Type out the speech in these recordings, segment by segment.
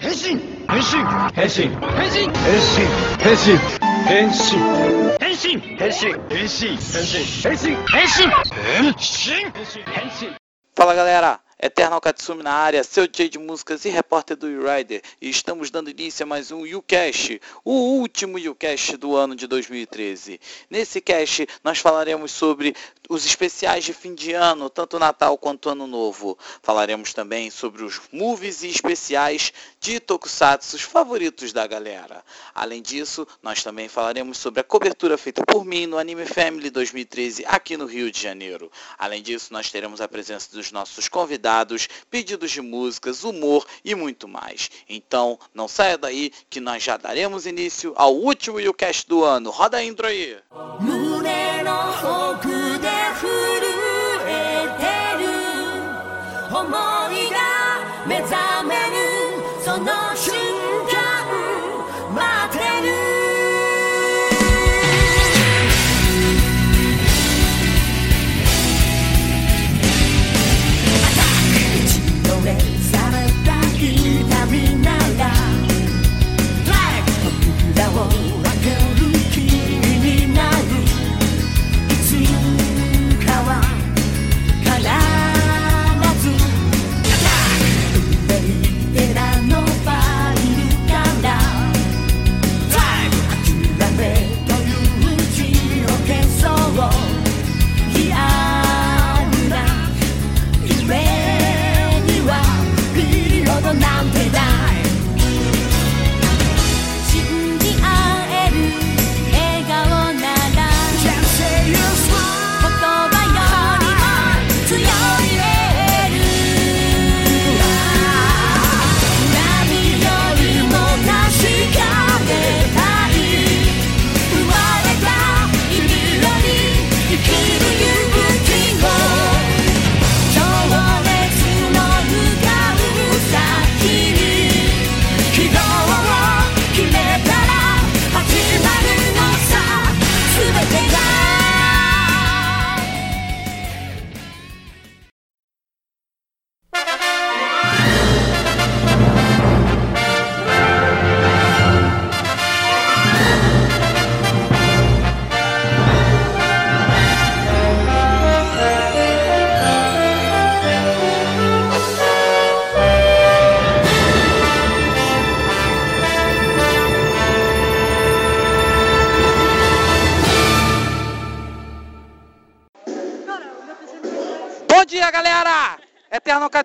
変身変身変身変身変身変身変身変身変身変身変身変身変身変身 Fala galera, Eternal Katsumi na área, seu DJ de músicas e repórter do U-Rider, e estamos dando início a mais um U-Cast, o último U-Cast do ano de 2013. Nesse cast nós falaremos sobre os especiais de fim de ano, tanto Natal quanto Ano Novo. Falaremos também sobre os movies e especiais de Tokusatsu favoritos da galera. Além disso, nós também falaremos sobre a cobertura feita por mim no Anime Family 2013 aqui no Rio de Janeiro. Além disso, nós teremos a presença dos nossos convidados, pedidos de músicas, humor e muito mais. Então, não saia daí que nós já daremos início ao último U-Cast do ano. Roda a intro aí! 胸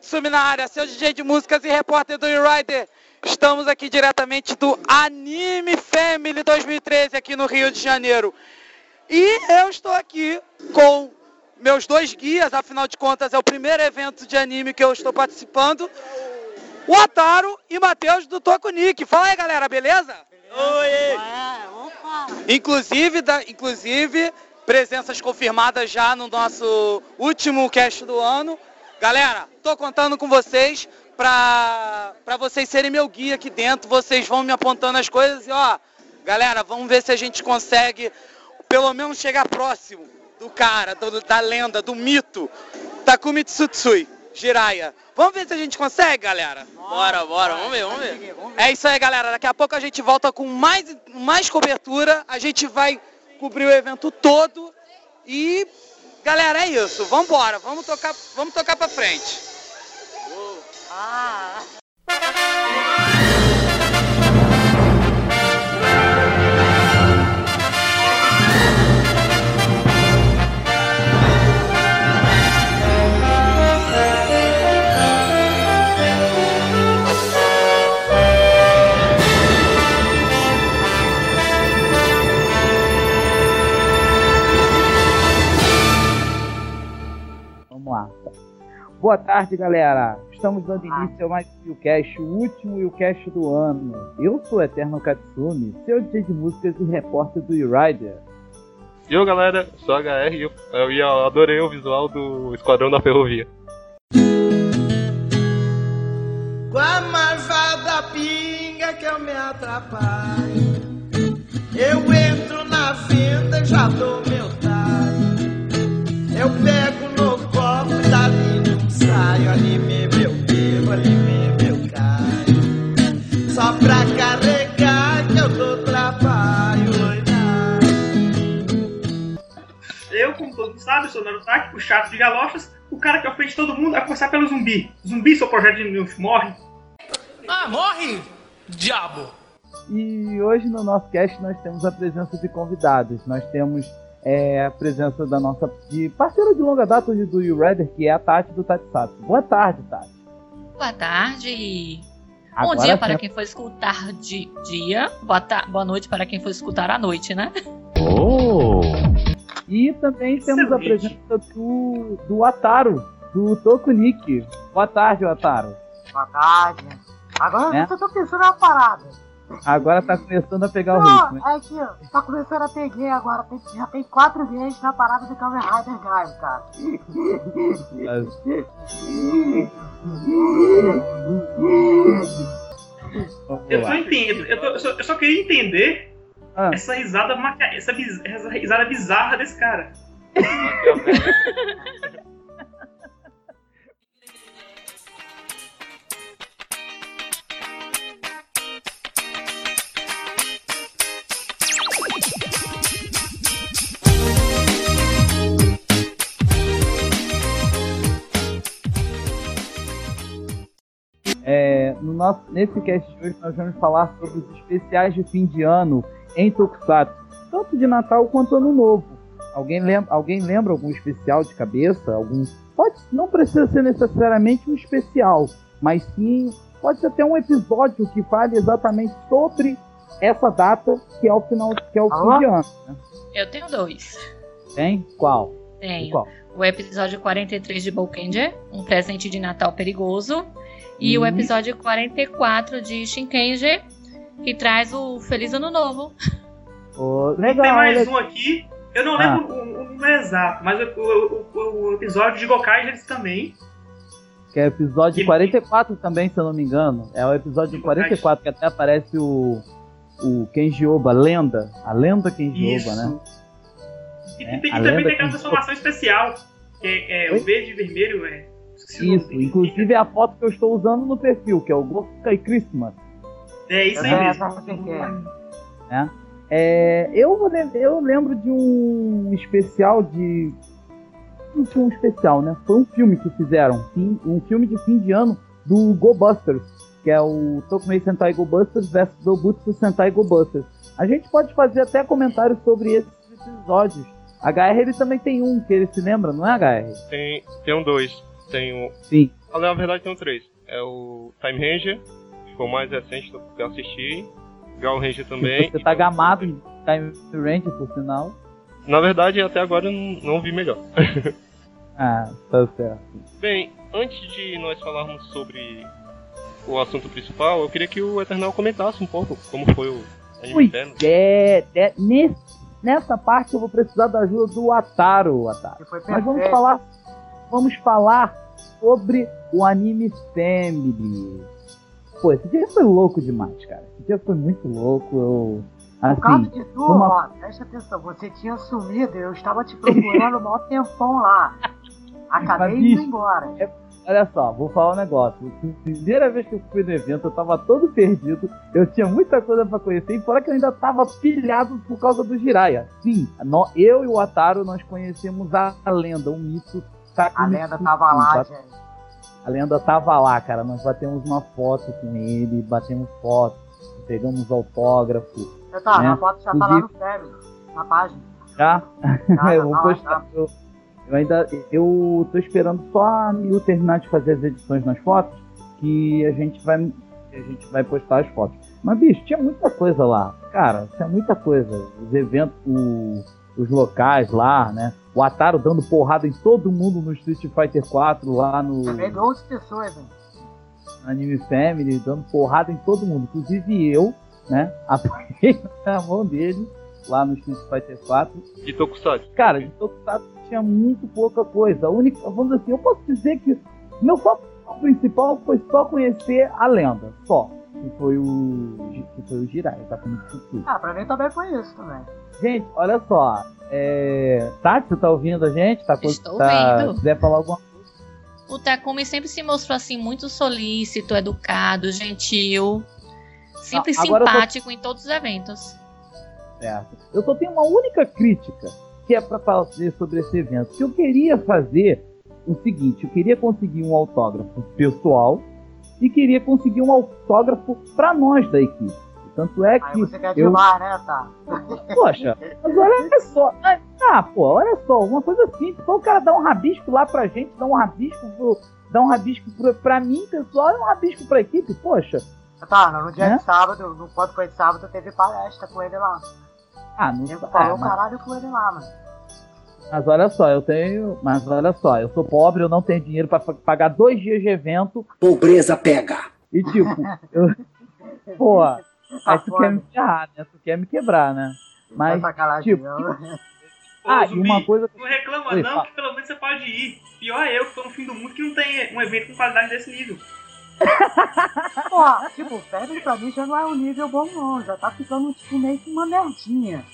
Katsumi na área, seu DJ de músicas e repórter do U-Rider. Estamos aqui diretamente do Anime Family 2013 aqui no Rio de Janeiro. E eu estou aqui com meus dois guias, afinal de contas é o primeiro evento de anime que eu estou participando. O Ataro e Matheus do Tokunik. Fala aí, galera, beleza? Oi! Inclusive, da, inclusive, presenças confirmadas já no nosso último cast do ano. Galera, tô contando com vocês pra, pra vocês serem meu guia aqui dentro. Vocês vão me apontando as coisas e ó, galera, vamos ver se a gente consegue pelo menos chegar próximo do cara, do- da lenda, do mito, Takumi Tsutsui, Jiraiya. Vamos ver se a gente consegue, galera? Bora, bora, vamos ver, vamos ver. É isso aí, galera. Daqui a pouco a gente volta com mais, mais cobertura. A gente vai cobrir o evento todo. E, galera, é isso. Vamos. Vamos tocar, vamos tocar pra frente. Vamos Boa tarde, galera. Estamos dando início a mais um Willcast, o último Willcast do ano. Eu sou o Eterno Katsumi, seu DJ de músicas e repórter do E-Rider. E eu, galera, sou a HR e eu, eu, eu adorei o visual do Esquadrão da Ferrovia. Com a marvada pinga que eu me atrapalho. Eu entro na venda, já dou meu talho. Eu pego no copo Caio, meu meu Caio. Só pra carregar que eu tô trabalho. Eu, como todos sabem sabe, sou Narutaki, o chato de galochas, o cara que ofende todo mundo, a começar pelo zumbi. Zumbi, seu projeto de news morre. Ah, morre, diabo! E hoje no nosso cast nós temos a presença de convidados. Nós temos é, a presença da nossa de parceira de longa data do You que é a Tati do Tatsatsu. Boa tarde, Tati. Boa tarde. Agora Bom dia para sim. quem for escutar de dia. Boa, ta- boa noite para quem for escutar à noite, né? E também temos a presença do, do Ataro, do Tokunik. Boa tarde, Ataro. Boa tarde. Agora É? eu só tô pensando na parada. Agora tá começando a pegar o Não, ritmo. é que tá começando a ter gay agora. Tem- já tem quatro gays na parada do Kamen Rider Drive, cara. Eu só entendo, eu, tô- eu só, eu só queria entender Ah. essa risada maca... essa, biz- essa risada bizarra desse cara. no nosso, nesse cast de hoje nós vamos falar sobre os especiais de fim de ano em Tokusatsu, tanto de Natal quanto Ano Novo. Alguém lembra, alguém lembra algum especial de cabeça? Algum pode não precisa ser necessariamente um especial, mas sim pode ser até um episódio que fale exatamente sobre essa data que é o final, que é o Alô? fim de ano. né? Eu tenho dois. Tem qual? Tenho Qual? o episódio 43 de Bolkenger, um presente de Natal perigoso, e o Hum. episódio 44 de Shinkenger, que traz o Feliz Ano Novo. Tem legal, mais legal. um aqui, eu não Ah. lembro o, o número exato, mas o, o- o- o episódio de Gokai eles também. Que é o episódio Que- 44 também, se eu não me engano. É o episódio 44 que até aparece o, o Kenji Oba, a lenda. A lenda Kenji Isso. Oba, né? E, É, e tem, e também tem aquela que- transformação especial, que é, é o verde e vermelho, é. Isso, inclusive é a foto que eu estou usando no perfil, que é o Gokai Christmas. É isso aí É, mesmo. é? né? É, eu, eu lembro de um especial de. Não foi um especial, né? Foi um filme que fizeram. Um filme de fim de ano do Go Busters, que é o Tokumei Sentai Go Busters versus Dobutsu Sentai Go Busters. A gente pode fazer até comentários sobre esses episódios. A HR ele também tem um, que ele se lembra, não é, HR? Tem, tem um dois. Tem o. Sim. Ah, Na verdade tem um três. É o Time Ranger, que foi o mais recente do que eu assisti. Gal Ranger também. Você tá gamado em Time Range, por sinal. Na verdade, até agora eu não, não vi melhor. Ah, tá certo. Bem, antes de nós falarmos sobre o assunto principal, eu queria que o Eternal comentasse um pouco como foi o Anime é, é, nesse, nessa parte eu vou precisar da ajuda do Ataro, Ataro. Nós vamos falar, vamos falar sobre o anime Family. Pô, esse dia foi louco demais, cara. Esse dia foi muito louco. Eu, Por causa assim, de tu, uma- ó, presta atenção, você tinha sumido, eu estava te procurando mó tempão lá. Acabei Mas, indo embora. olha só, vou falar um negócio. Primeira vez que eu fui no evento, eu tava todo perdido. Eu tinha muita coisa pra conhecer. E fora que eu ainda tava pilhado por causa do Jiraiya. Sim, nó- eu e o Ataro, nós conhecemos a, a lenda, o mito. A lenda tava lá, gente. A lenda tava lá, cara. Nós batemos uma foto com ele, batemos foto, pegamos autógrafo. Eu tá, né? a foto já tá lá no Family, na página. Já? Já, eu já vou tá lá, postar. já. Eu, eu ainda. Eu tô esperando só a Miu terminar de fazer as edições nas fotos. Que a gente vai. A gente vai postar as fotos. Mas, bicho, tinha muita coisa lá. Cara, tinha muita coisa. Os eventos, o- os locais lá, né? O Ataro dando porrada em todo mundo no Street Fighter 4 lá no. Também 12 pessoas, hein? Anime Family, dando porrada em todo mundo, inclusive eu, né? Apanhei na mão dele lá no Street Fighter 4. De Tokusatsu. Cara, de Tokusatsu tinha muito pouca coisa. A única, vamos dizer assim, eu posso dizer que meu foco principal foi só conhecer a lenda, só. Que foi o que foi o Jirai, tá com muito futuro. Ah, pra mim também foi isso também. Gente, olha só, é... Tati, você tá ouvindo a gente? Tá, Estou tá... vendo. Se quiser falar alguma O Takumi sempre se mostrou assim muito solícito, educado, gentil, sempre Ah, eu tô- simpático em todos os eventos. Certo. Eu só tenho uma única crítica. que é para fazer sobre esse evento? Que eu queria fazer o seguinte: eu queria conseguir um autógrafo pessoal e queria conseguir um autógrafo para nós da equipe. Tanto é Aí que você quer eu, demais, né, tá? Poxa, mas olha só. Ah, pô, olha só, uma coisa simples. Só o cara dá um rabisco lá pra gente, dá um rabisco pro. Dá um rabisco pro, pra mim, pessoal, e um rabisco pra equipe, poxa. Tá, no dia Né? de sábado, no quando foi de sábado, teve palestra com ele lá. Ah, não Eu ah, falou mas, caralho com ele lá, mano. mas olha só, eu tenho. Mas olha só, eu sou pobre, eu não tenho dinheiro pra fa- pagar dois dias de evento. Pobreza pega. E tipo, eu. Pô, aí tu foda. quer me ferrar, né? Tu quer me quebrar, né? Mas, Tá tipo, não. ah, e Zumbi, uma coisa. Não reclama Oi, não, fala. que pelo menos você pode ir. Pior é eu, que tô no fim do mundo, que não tem um evento com qualidade desse nível. Pô, tipo, Febre pra mim já não é um nível bom não, já tá ficando tipo meio que uma merdinha.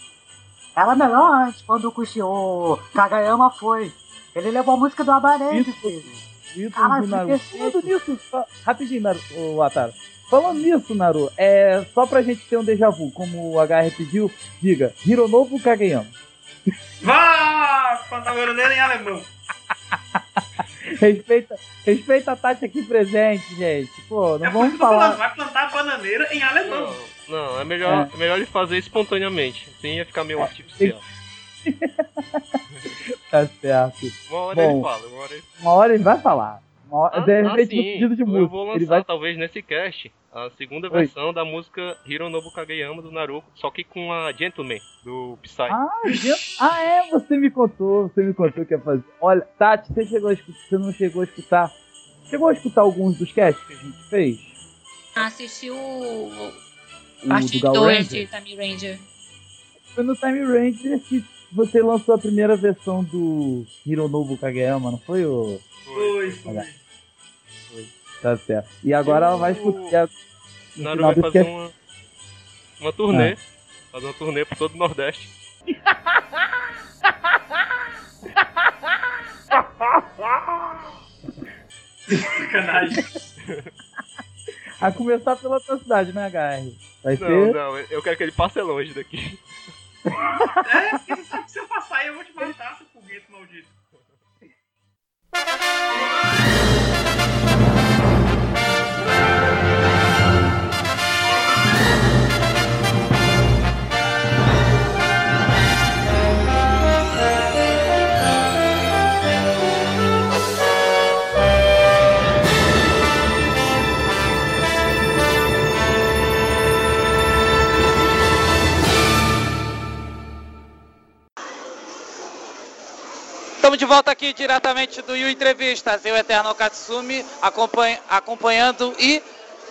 Era melhor antes, quando o Kushi- o Kagayama foi. Ele levou a música do Abarete, Isso. filho. Isso, Caralho, do foi Naru. perfeito. Falando nisso, rapidinho, o Ataro. Falando nisso, Naru, é só pra gente ter um déjà vu, como o HR pediu, diga, Hironobu Kageyama. Vá! Pantagoroneiro em alemão. Respeita, respeita a Tati aqui presente, gente. Pô, não É vamos eu tô falando, falar. vai plantar bananeira em alemão. Não, não, é melhor, é. melhor ele fazer espontaneamente. Assim ia ficar meio artificial. Tá certo. Uma hora Bom, ele fala, uma hora ele Uma hora ele vai falar. Uma hora, de Ah, repente, no sim. pedido de Eu música. vou lançar, Ele vai talvez, nesse cast, a segunda Oi. versão da música Hironobu Kageyama do Naruto, só que com a Gentleman, do Psy. Ah, ah, é, você me contou, você me contou que ia fazer. Olha, Tati, você chegou a escutar, você não chegou a escutar. Chegou a escutar alguns dos casts que a gente fez? Assistiu o O parte do Gal 2 Ranger? de Time Ranger. Foi no Time Ranger que você lançou a primeira versão do Hironobu Kageyama, não foi o. Foi, foi. Tá certo. E agora ela vai escutar. final vai fazer cast- uma, uma turnê, Ah. fazer uma turnê por todo o Nordeste. Sacanagem. A começar pela tua cidade, né, HR? Vai Não, ser. não, eu quero que ele passe longe daqui. É, porque você sabe que se eu passar aí eu vou te matar, seu foguete maldito. Estamos de volta aqui diretamente do Yu Entrevistas. Eu, Eterno Katsumi, acompanha- acompanhando e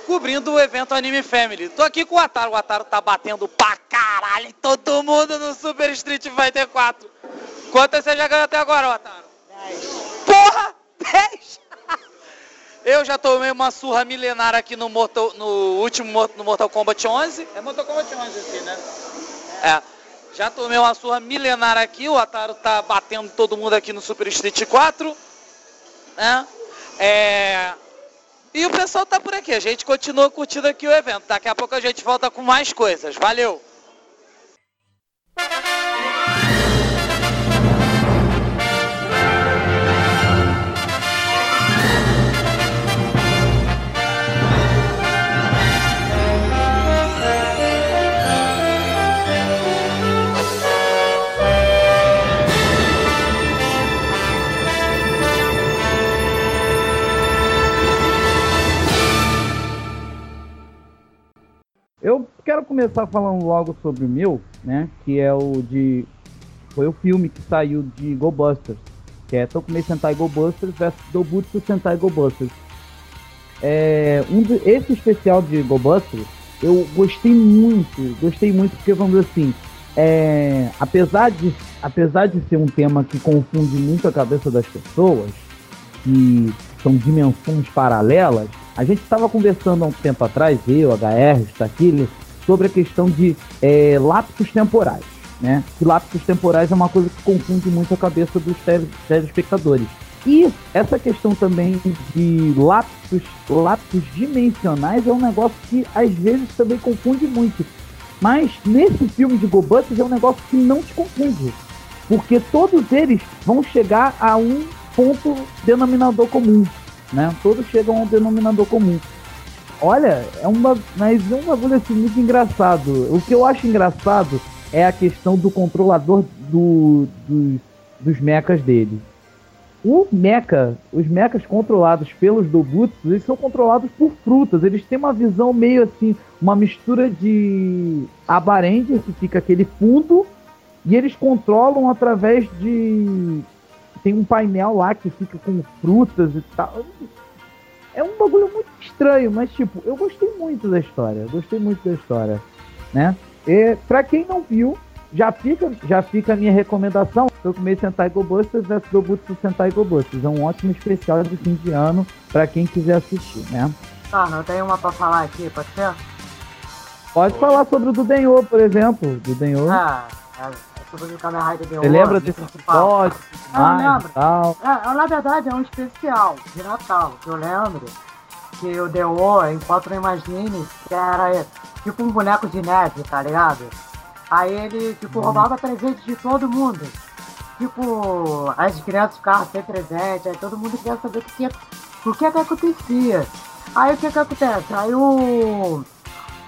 cobrindo o evento Anime Family. Tô aqui com o Ataro. O Ataro tá batendo pra caralho todo mundo no Super Street Fighter 4. Quantas você já ganhou até agora, Ataro? 10. Porra! 10! Eu já tomei uma surra milenar aqui no, Mortal, no último Mo- no Mortal Kombat 11. É Mortal Kombat 11 aqui, né? É. Já tomei uma surra milenar aqui, o Ataro tá batendo todo mundo aqui no Super Street 4. Né? É... E o pessoal tá por aqui, a gente continua curtindo aqui o evento. Daqui a pouco a gente volta com mais coisas. Valeu! Eu quero começar falando logo sobre o meu, né? Que é o de. Foi o filme que saiu de Go Busters. Que é Tokumei Sentai Go Busters versus Dobutsu Sentai Go Busters. É, um esse especial de Go Busters, eu gostei muito, gostei muito porque vamos dizer assim, é, apesar, de, apesar de ser um tema que confunde muito a cabeça das pessoas, que são dimensões paralelas, a gente estava conversando há um tempo atrás, eu, HR, Staquile, sobre a questão de é, lapsos temporais. Né? Que lapsos temporais é uma coisa que confunde muito a cabeça dos tele- telespectadores. E essa questão também de lapsos, lapsos dimensionais é um negócio que às vezes também confunde muito. Mas nesse filme de GoBusters é um negócio que não te confunde. porque todos eles vão chegar a um ponto denominador comum, né? Todos chegam a um denominador comum. Olha, é uma, mas é um bagulho assim muito engraçado. O que eu acho engraçado é a questão do controlador do, dos, dos mechas dele. O mecha, os mechas controlados pelos Dobutsu, eles são controlados por frutas. Eles têm uma visão meio assim, uma mistura de Abarendia, que fica aquele fundo, e eles controlam através de. Tem um painel lá que fica com frutas e tal. É um bagulho muito estranho, mas tipo, eu gostei muito da história. Gostei muito da história, né? E pra quem não viu, já fica, já fica a minha recomendação. Tokumei Sentai Go Busters vs Dobutsu Sentai Go Busters. É um ótimo especial de fim de ano pra quem quiser assistir, né? Tá, não tem uma pra falar aqui, pode ser? Pode falar sobre o do Denho, por exemplo. Do Denho. Ah, é sobre o Kamen Rider Denho. Você lembra desse episódio? Ah, eu lembro. tal? É, na verdade é um especial de Natal, que eu lembro que o enquanto não imagine, que era tipo um boneco de neve, tá ligado? Aí ele, tipo, roubava presente de todo mundo. Tipo, as crianças ficavam sem presente, aí todo mundo queria saber o que, que- o que é que acontecia. Aí o que que acontece? Aí o...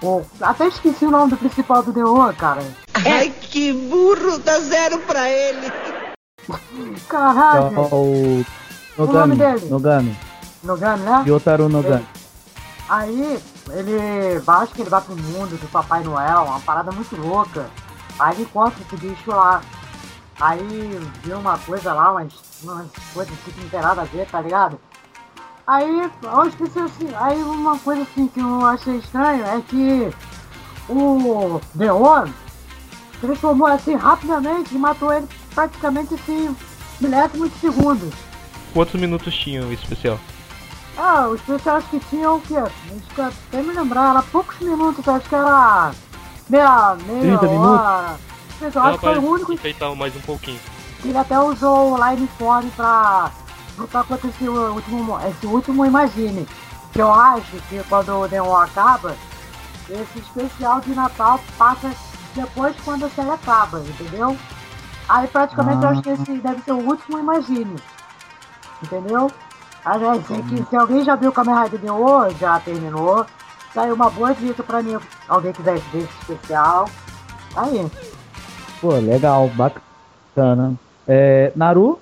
o até esqueci o nome do principal do Deo, cara. Ai, que burro, dá zero pra ele. Caralho! O O nome Nogami. dele? Nogami. Nogami, né? Yotaru Nogami. Aí ele acho que ele vai pro mundo do Papai Noel, uma parada muito louca. Aí ele encontra esse bicho lá. Aí viu uma coisa lá, umas, umas coisas assim que não tem nada a ver, tá ligado? Aí, as pessoas assim, aí uma coisa assim que eu achei estranho é que o Deon transformou assim rapidamente e matou ele praticamente assim, milésimos de segundos. Quantos minutos tinha o especial? Ah, os especiais que tinham o quê? Acho que até me lembrar, era poucos minutos, acho que era meia, meia 30 hora. Eu acho que foi o único mais um pouquinho. ele até usou o Lineform pra lutar contra esse último, esse último Imagine. Que eu acho que quando o Neon acaba, esse especial de Natal passa depois quando a série acaba, entendeu? Aí praticamente eu acho que esse deve ser o último Imagine. Entendeu? Aliás, é que se alguém já viu o Kamen Rider Neo, já terminou. Saiu uma boa dica pra mim. Alguém quiser ver esse especial. Aí. Pô, legal, bacana. É, Naru?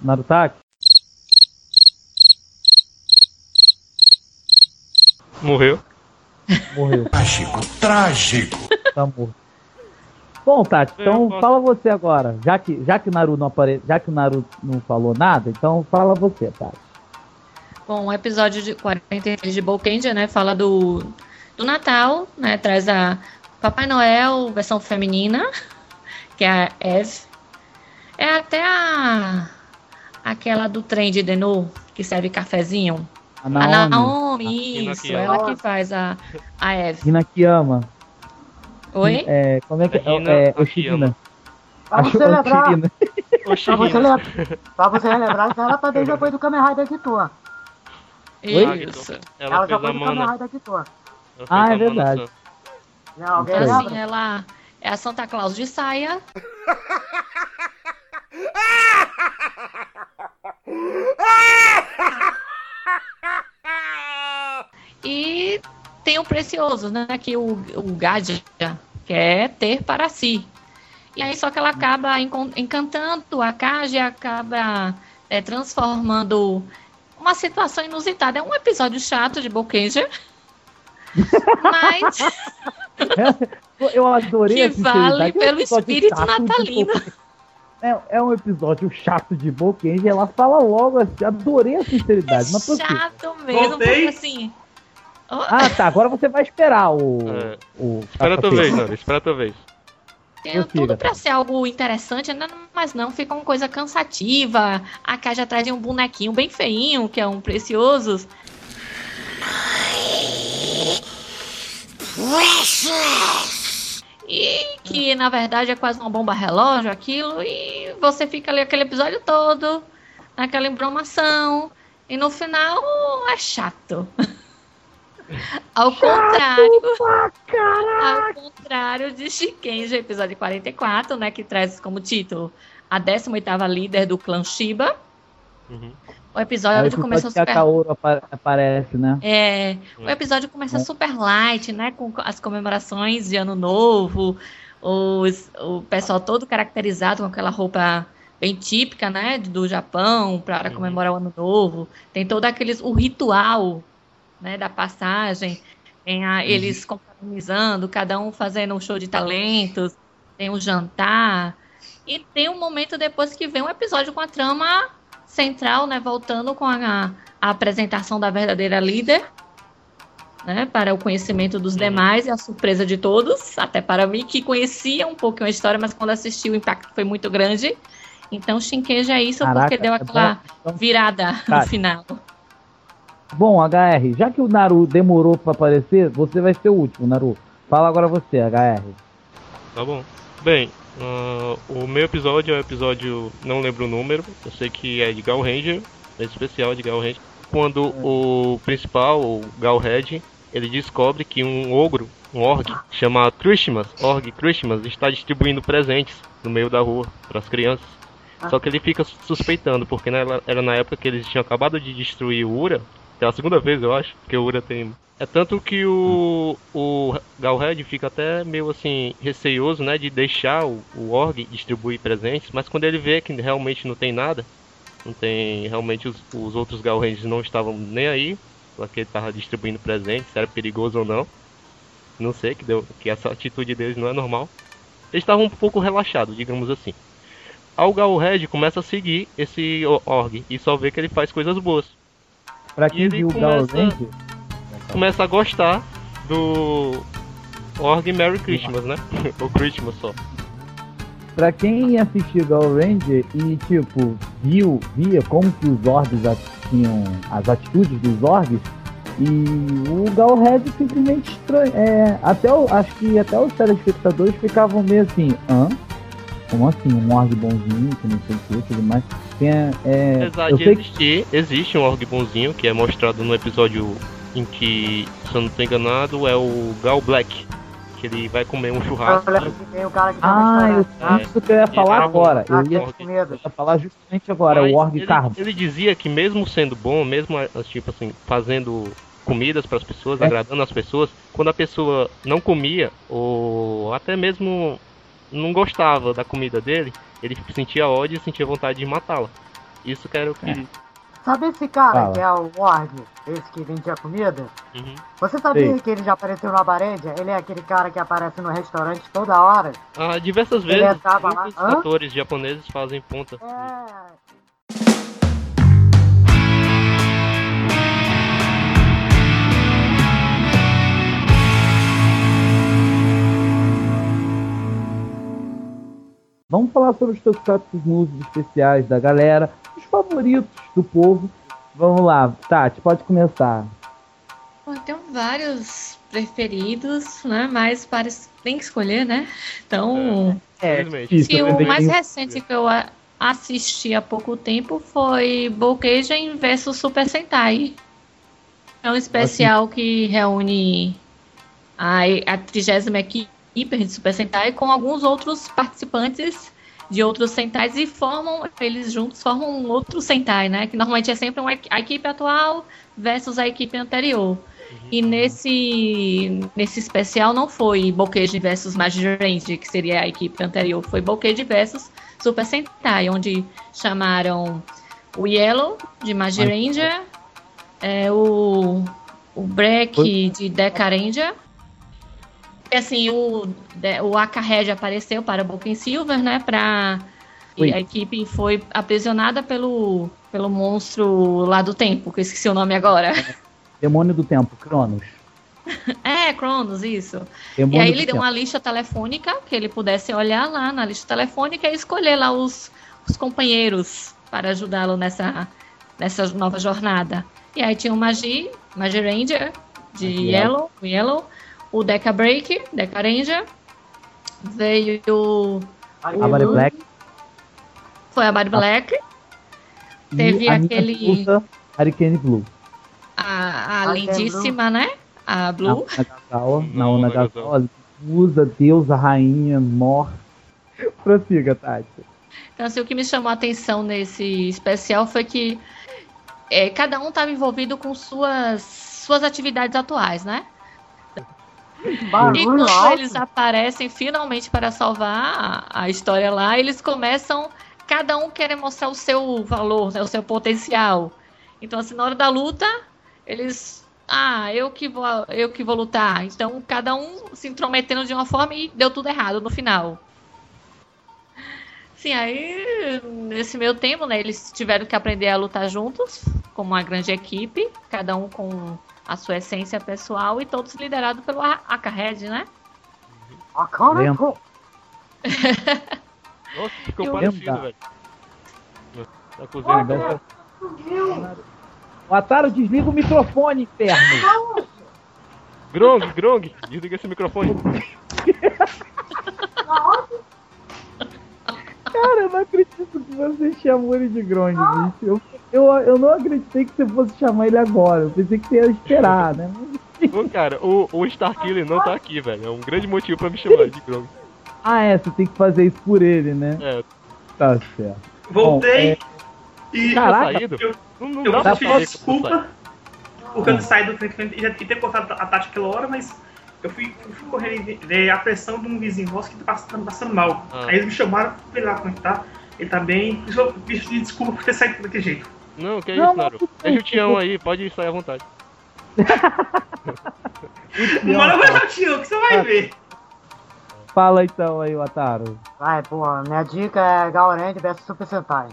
Narutaki? Morreu. Morreu. Trágico, trágico. Tá morto. Bom, Tati, então posso- fala você agora. Já que, já que o Naru não apare... já que o Naru não falou nada, então fala você, Tati. Bom, o episódio de 43 de Bolkendia, né, fala do, do Natal, né, traz a Papai Noel, versão feminina, que é a Eve. É até a aquela do trem de Denu, que serve cafezinho. A A Naomi, Naomi, Hina isso, ela que faz a, a Eve. Rina Kiyama. Oi? É, como é que é? É. Oshirina. Pra você Acho- lembrar, Oshirina. pra você, lembrar, pra você relembrar que ela também já foi do Kamen Rider Editor. Isso. Ela, Ela já foi a do Kamen. Rider fez Ah, é a verdade. Alguém Então, Assim, ela é a Santa Claus de saia. E tem o precioso, né? Que o, o Gadja quer ter para si. E aí, só que ela acaba encantando a Kaja acaba é, transformando uma situação inusitada. É um episódio chato de Bokenja. Mas Eu adorei que vale É pelo espírito natalino. É, é um episódio chato de Bokenji. Ela fala logo assim. Adorei a sinceridade. Mas por quê? Chato mesmo, Voltei. porque assim. Ah, tá. Agora você vai esperar o. É. o Espera a tua vez, espera a tua vez. Tem tudo pra ser algo interessante, mas não, fica uma coisa cansativa. A caixa atrás de um bonequinho bem feinho, que é um precioso. E que na verdade é quase uma bomba relógio aquilo, e você fica ali aquele episódio todo, naquela embromação, e no final é chato. Ao contrário. Ao contrário de Shikenja, episódio 44, né? Que traz como título a 18ª líder do clã Shiba. Uhum. O episódio Aí começou que a super. Kaoru apa- aparece, né? É, o episódio começa super light, né? Com as comemorações de Ano Novo, os, o pessoal todo caracterizado com aquela roupa bem típica, né? Do Japão, para comemorar o Ano Novo. Tem todo aqueles, o ritual, né? Da passagem. Tem a- eles confraternizando, cada um fazendo um show de talentos. Tem um jantar. E tem um momento depois que vem um episódio com a trama central, né? Voltando com a, a apresentação da verdadeira líder, né? Para o conhecimento dos demais e a surpresa de todos, até para mim que conhecia um pouquinho a história, mas quando assisti o impacto foi muito grande. Então Shinkeja é isso Caraca, porque deu é aquela. Então- virada Cara, no final. Bom, HR, já que o Naru demorou pra aparecer, você vai ser o último, Naru. Fala agora você, HR. Tá bom. Bem, ah, o meu episódio é o episódio, não lembro o número, eu sei que é de Gal Ranger, é especial de Gal Ranger. Quando o principal, o Gal Red, ele descobre que um ogro, um org, chamado Christmas, org Christmas, está distribuindo presentes no meio da rua para as crianças. Só que ele fica suspeitando, porque né, era na época que eles tinham acabado de destruir o Ura, pela segunda vez eu acho, porque o Ura tem é tanto que o, o Galred fica até meio assim receioso, né, de deixar o, o Org distribuir presentes, mas quando ele vê que realmente não tem nada, não tem realmente os, os outros Galreds não estavam nem aí, porque ele estava distribuindo presentes, se era perigoso ou não. Não sei que deu que essa atitude deles não é normal. Eles estavam um pouco relaxados, digamos assim. Aí o Galred começa a seguir esse Org e só vê que ele faz coisas boas. Pra quem viu o começa- Gal Ranger, começa a gostar do Org Merry Christmas, né? Ou Christmas só. pra quem assistiu Gal Ranger e, tipo, viu, via como que os orgs tinham as atitudes dos orgs, e o Galred simplesmente estranho. É, até o, acho que até os telespectadores ficavam meio assim, hã? Como assim? Um org bonzinho, que não sei o que, tudo mais. Tem, é, Apesar eu de sei que existir, existe um Org bonzinho, que é mostrado no episódio em que, se eu não estou enganado, é o Gal Black. Que ele vai comer um churrasco. Eu tá Ah, eu, Ah, isso que eu ia falar agora. Eu ia, comida. ia falar justamente agora, Mas o Org ele, Carbo. ele dizia que mesmo sendo bom, mesmo ah, tipo assim, fazendo comidas para as pessoas, É. agradando as pessoas, quando a pessoa não comia ou até mesmo não gostava da comida dele, ele sentia ódio e sentia vontade de matá-la. Isso que era o que Sabe esse cara Fala. que é o Ward, esse que vendia comida? Uhum. Você sabia que ele já apareceu na parede? Ele é aquele cara que aparece no restaurante toda hora? Ah, diversas Ele vezes muitos atores japoneses fazem ponta. É. Vamos falar sobre os tokusatsu news especiais da galera, os favoritos do povo. Vamos lá, Tati, pode começar. Bom, eu tenho vários preferidos, né? Mas para... tem que escolher, né? Então, É, né? o mais recente que eu assisti há pouco tempo foi Bokejen vs Super Sentai. É um especial que reúne a, a 30 equipe de Super Sentai com alguns outros participantes de outros Sentais e formam, eles juntos formam um outro Sentai, né? Que normalmente é sempre uma, a equipe atual versus a equipe anterior. E nesse, nesse especial não foi Bokeji versus Range, que seria a equipe anterior, foi Bokeji versus Super Sentai, onde chamaram o Yellow de. Ranger, é, o, o Break de Deca Ranger. E assim, o, de- o Aka-Red apareceu para Silver, né? Pra, e a equipe foi aprisionada pelo, pelo monstro lá do tempo, que eu esqueci o nome agora. Demônio do Tempo, Cronos. É, Cronos, isso. Demônio e aí ele deu Tempo. uma lista telefônica que ele pudesse olhar lá na lista telefônica e escolher lá os, os companheiros para ajudá-lo nessa, nessa nova jornada. E aí tinha o Magi, Magi Ranger, de Yellow, Yellow, o Deca Break, Deca Ranger, veio o, A Body Black. foi a Bad Black, e teve a aquele- Hurricane Blue. a, a lindíssima, né? A Na Blue. Na Não, Onagasawa, usa deusa, rainha, morte. Prossiga, Tati. Então, assim, o que me chamou a atenção nesse especial foi que é, cada um estava envolvido com suas, suas atividades atuais, né? E quando eles aparecem finalmente para salvar a, a história lá, eles começam, cada um querer mostrar o seu valor, né, o seu potencial. Então, assim, na hora da luta, eles. Ah, eu que vou, eu que vou lutar. Então, cada um se intrometendo de uma forma e deu tudo errado no final. Sim, aí, nesse meio tempo, né, eles tiveram que aprender a lutar juntos, como uma grande equipe, cada um com a sua essência pessoal e todos liderados pelo A- Akahed, né? A cara Lembra? pô, Nossa, ficou parecido, velho. Tá cozinhando. Lembra? O Ataro desliga o microfone, inferno. Grong, Grong, desliga esse microfone. Cara, eu não acredito que você chamou ele de Grond, bicho. Eu, eu, eu não acreditei que você fosse chamar ele agora. Eu pensei que você ia esperar, né? Ô, cara, o, o Starkiller não tá aqui, velho. É um grande motivo pra me chamar de Grong. Ah, é, você tem que fazer isso por ele, né? É, Tá certo. Voltei e tá Caraca. saído? eu, Não, não eu pedir sair. desculpa por ter saído do e e ter cortado a Tati aquela hora, mas eu fui, fui, fui correr e ver- ver a pressão de um vizinho nosso que tá passando, passando mal. Ah. Aí eles me chamaram, fui lá como é que tá. Ele tá bem. Eu pedi desculpa por ter saído daquele jeito. Não, que é isso, Naru. Deixa o Tião aí, pode sair à vontade. Manda mais o tio, que você vai ver. Fala então aí, Ataro. Vai, pô, minha dica é Gaoran vs Super Sentai.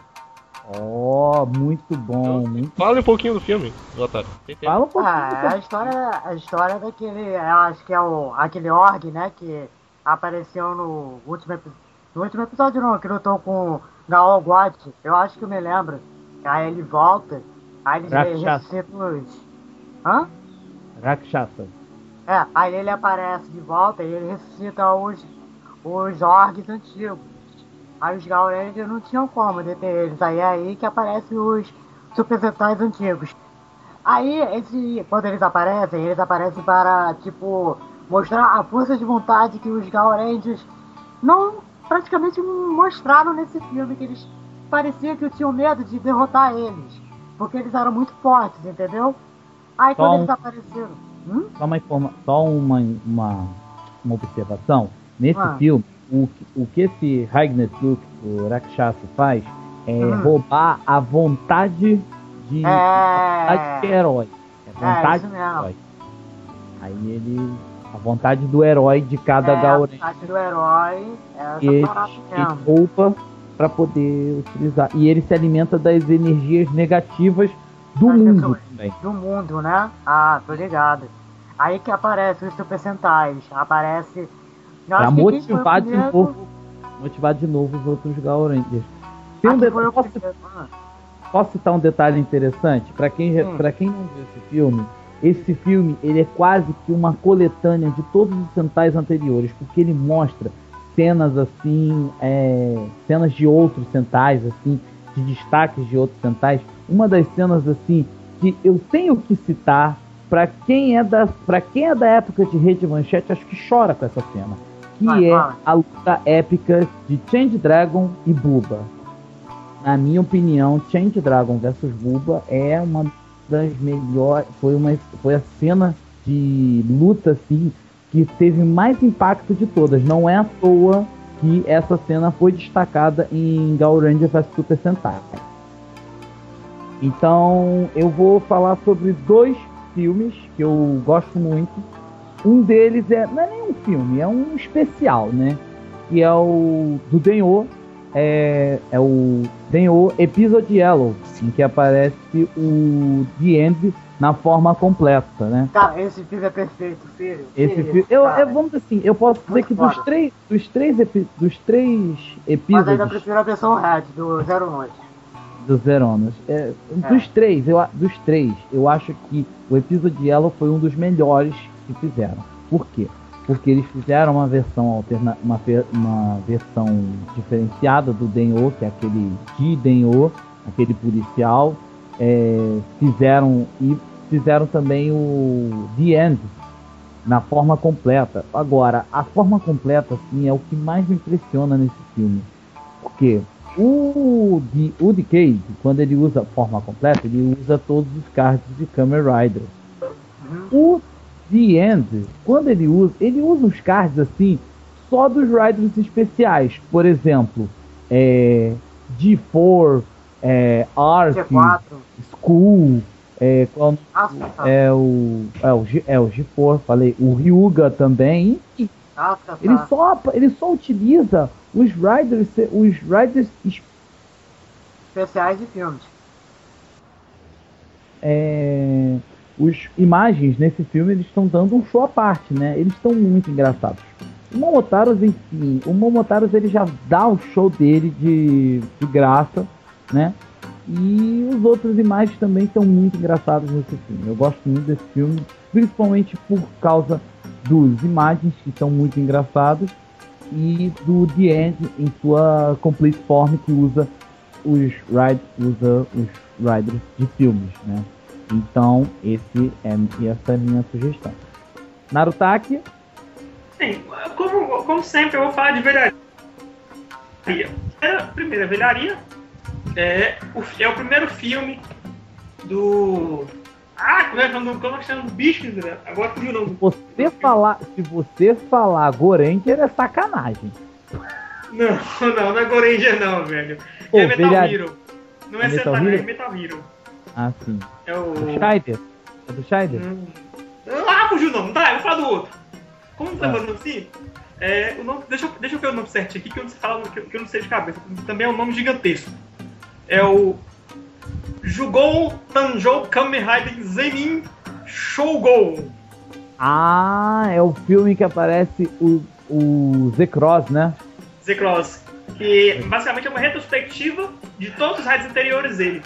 Ó, muito bom. Muito... Fala um pouquinho do filme, Otário. Fala um pouquinho. Ah, é a história, a história daquele, eu acho que é o, aquele org, né, que apareceu no último, no último episódio não, que lutou com o Gaol God, eu acho que eu me lembro. Aí ele volta, aí ele ressuscita os... Hã? Rakshasa. É, aí ele aparece de volta e ele ressuscita os, os orgs antigos. Aí os Gaurangers não tinham como deter eles. Aí é aí que aparecem os Super Sentais antigos. Aí, esse, quando eles aparecem, eles aparecem para, tipo, mostrar a força de vontade que os Gaurangers não praticamente mostraram nesse filme, que eles pareciam que tinham medo de derrotar eles. Porque eles eram muito fortes, entendeu? Aí quando Só um- eles apareceram. Hum? Só uma, informa... Só uma, uma, uma observação. Nesse Ah. filme, o, o que esse Ragnar Luke, o Rakshasa, faz é Hum. roubar a vontade de, vontade de É. herói. É É, vontade isso do mesmo. herói. Aí ele. A vontade do herói de cada é, a Gauranger vontade do herói é que ele, ele rouba para poder utilizar. E ele se alimenta das energias negativas do mundo também. do mundo, né? Ah, tô ligado. Aí que aparece os Super Sentais. Aparece. Pra motivar de primeiro- novo. Motivar de novo os outros Gaurangers. Tem um detalhe, posso. Ah, posso citar um detalhe interessante? Pra quem, Hum. pra quem não viu esse filme, esse filme ele é quase que uma coletânea de todos os Sentais anteriores, porque ele mostra cenas assim, é, cenas de outros Sentais, assim, de destaques de outros Sentais. Uma das cenas assim que eu tenho que citar para quem é da para quem é da época de Rede Manchete, acho que chora com essa cena, que Vai, é fala. a luta épica de Change Dragon e Buba. Na minha opinião, Change Dragon versus Buba é uma das melhores, foi uma foi a cena de luta assim que teve mais impacto de todas. Não é à toa que essa cena foi destacada em Gauranger vs Super Sentai. Então, eu vou falar sobre dois filmes que eu gosto muito. Um deles é. Não é nenhum filme, é um especial, né? Que é o do Denho. É, é o Denho Episode Yellow, em que aparece o The End na forma completa, né? Cara, esse filme é perfeito, filho. Esse Filho, filme, eu, eu- vamos dizer assim, eu posso dizer Muito que dos três, dos três, epi- dos três Mas ainda episódios prefiro a versão Red do Zero Noite. dos Zeronas. É, dos três, eu, dos três, eu acho que o episódio Yellow foi um dos melhores que fizeram. Por quê? Porque eles fizeram uma versão alterna uma, uma versão diferenciada do Denho, que é aquele de Denho, aquele policial. É, fizeram e fizeram também o The End na forma completa. Agora, a forma completa assim é o que mais me impressiona nesse filme. Porque o, D- o Decade, quando ele usa a forma completa, ele usa todos os cards de Kamen Rider. O The End, quando ele usa, ele usa os cards assim, só dos Riders especiais. Por exemplo, é, G4, é, Arc, G4. School, é, qual- Ah, tá. é o é o, G, é o G4, falei, o Ryuga também. enfim, Ah, tá, ele tá. só ele só utiliza os Riders os Riders es- Especiais de filmes. é, os imagens nesse filme eles estão dando um show à parte, né? Eles estão muito engraçados. O Momotaros si, o Momotaros ele já dá o show dele de, de graça, né? E os outros imagens também são muito engraçados nesse filme. Eu gosto muito desse filme, principalmente por causa dos imagens que são muito engraçados e do The End em sua complete form que usa os rides, usa os riders de filmes, né? Então esse é essa é a minha sugestão. Narutaki, Bem, como, como sempre, eu vou falar de velharia. É a primeira velharia é o, é o primeiro filme do. Ah, como é que é o é que chama? Do bicho, né? Agora fugiu o nome. se você falar, se você falar Goranger é sacanagem. Não, não, não é Goranger não, velho. Pô, é Metal velharia- Hero. Não é, É Metal Metal Hero? é Metal Hero. Ah, sim. É o. Do Scheider? É do Scheider? Hum. Ah, fugiu o nome. Tá, eu vou falar do outro. Como não Ah. lembra o nome assim? É, o nome, deixa, eu, deixa eu ver o nome certinho aqui, que eu não sei, falar, que, eu- que eu não sei de cabeça. Também é um nome gigantesco. É o Jugou Tanjou Kamen Rider Zenin Shougou. Ah, é o filme que aparece o, o Z-Cross, né? Z-Cross. Que basicamente é uma retrospectiva de todos os raids anteriores dele.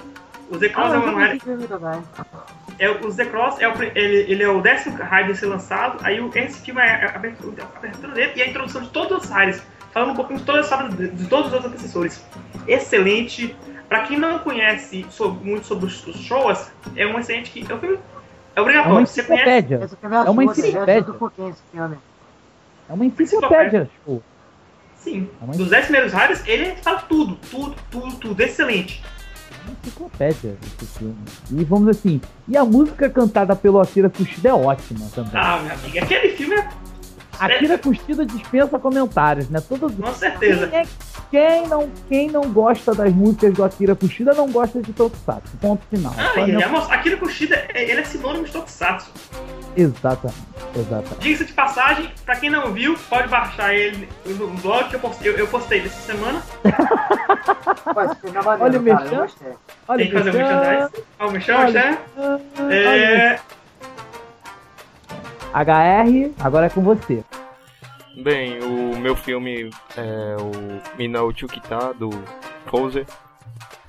O Z-Cross Ah, é um também. É, o The Cross é o, ele, ele é o décimo raid a ser lançado. Aí o- esse filme é a abertura, a abertura dele e a introdução de todos os raids, falando um pouquinho de toda a história de, de todos os outros antecessores. Excelente. Pra quem não conhece sobre- muito sobre os, os shows, é um excelente que é um filme é É obrigatório. uma Você conhece? enciclopédia. Esse filme É uma enciclopédia. É uma enciclopédia, tipo. Sim. É uma Dos 10 primeiros raids, ele fala tudo, tudo, tudo, tudo. Excelente. Enciclopédia esse filme. E vamos assim, e a música cantada pelo Akira Kushida é ótima também. Ah, meu amigo, aquele filme é Akira Kushida dispensa comentários, né? Todo, com certeza. Quem, é- quem não, quem não gosta das músicas do Akira Kushida não gosta de Tokusatsu. Ponto final. Ah, Só ele não- é, Akira Kushida, é- ele é sinônimo de Tokusatsu. Exatamente, exatamente. Diga-se de passagem, pra quem não viu, pode baixar ele no blog que eu postei, eu, eu postei essa semana. Olha o merchan. Olha, Tem que fazer o Merchan. Ó, o merchan, Olha. merchan. olha, É, HR, agora é com você. Bem, o meu filme é o Minao Chukita, do Poser,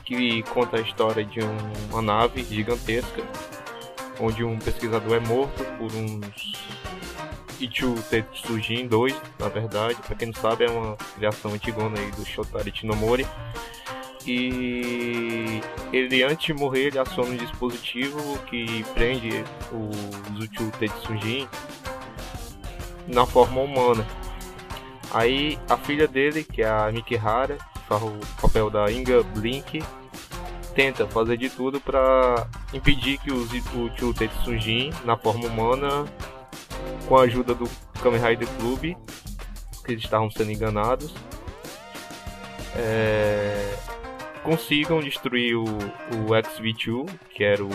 que conta a história de um- uma nave gigantesca, onde um pesquisador é morto por uns Ichu Tetsujin 2, na verdade, pra quem não sabe é uma criação antigona aí do Shotari Chinomori. E ele antes de morrer ele aciona um dispositivo que prende os Uchu Tetsujin na forma humana. Aí a filha dele, que é a Mikihara, faz o papel da Inga Blink, tenta fazer de tudo para impedir que os Uchu Tetsujin, na forma humana, com a ajuda do Kamen Rider Club, que eles estavam sendo enganados, é, consigam destruir o, o XV2, que era o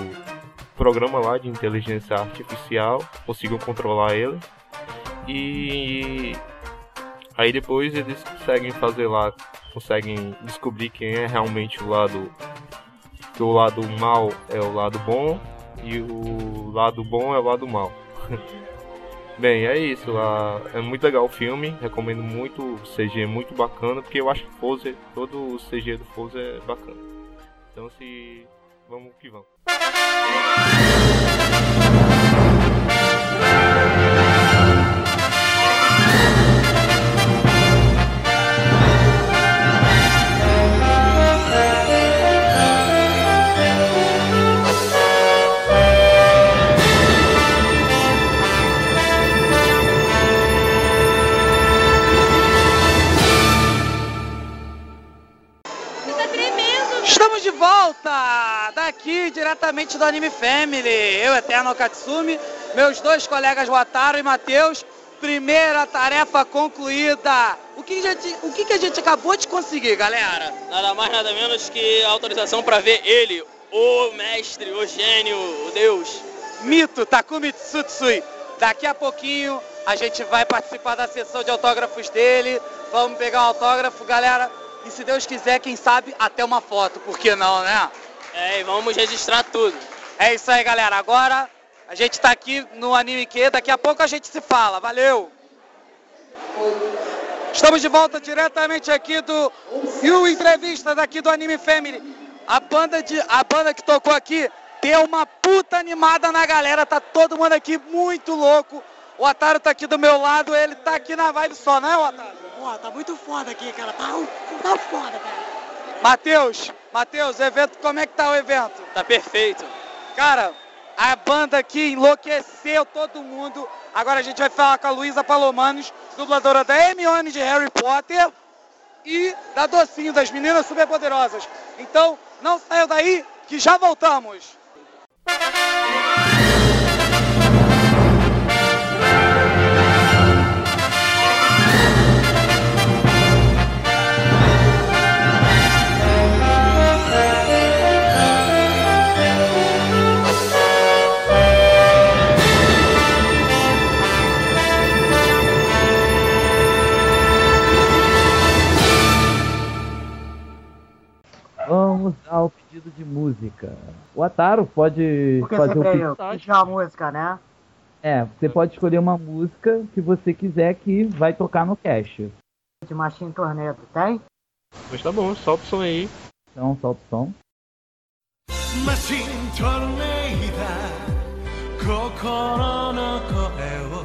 programa lá de inteligência artificial, consigam controlar ele. E aí depois eles conseguem fazer lá, conseguem descobrir quem é realmente o lado que o lado mal é o lado bom e o lado bom é o lado mal. Bem, é isso. ah, É muito legal o filme. Recomendo muito. O CG é muito bacana. Porque eu acho que Forza, todo o CG do Forza é bacana. Então se. Vamos que vamos. Aqui diretamente do Anime Family. Eu, Eterno Katsumi, meus dois colegas Wataru e Matheus. Primeira tarefa concluída. O que, a gente, o que, que a gente acabou de conseguir, galera? Nada mais, nada menos que a autorização para ver ele, o mestre, o gênio, o deus. Mito Takumi Tsutsui. Daqui a pouquinho a gente vai participar da sessão de autógrafos dele. Vamos pegar um autógrafo, galera. E se Deus quiser, quem sabe até uma foto. Por que não, né? É, e vamos registrar tudo. É isso aí, galera. Agora a gente tá aqui no Anime Q. Daqui a pouco a gente se fala. Valeu! Estamos de volta diretamente aqui do Rio Entrevista daqui do Anime Family. A banda, de, a banda que tocou aqui deu uma puta animada na galera. Tá todo mundo aqui muito louco. O Otário tá aqui do meu lado, ele tá aqui na vibe só, né, Otário? Pô, tá muito foda aqui, cara. Tá, tá foda, cara. Matheus, Matheus, evento, como é que tá o evento? Tá perfeito. Cara, a banda aqui enlouqueceu todo mundo. Agora a gente vai falar com a Luísa Palomanos, dubladora da Hermione de Harry Potter e da Docinho, das Meninas Superpoderosas. Então, não saiam daí, que já voltamos. Vamos ao pedido de música. O Ataro pode Porque fazer um sempre pedido. eu puxo a música, né? É, você pode escolher uma música que você quiser que vai tocar no cast. De Machine Tornado, tem? Mas tá bom, solta o som aí. Então, solta o som. マシントルネイダー心の声を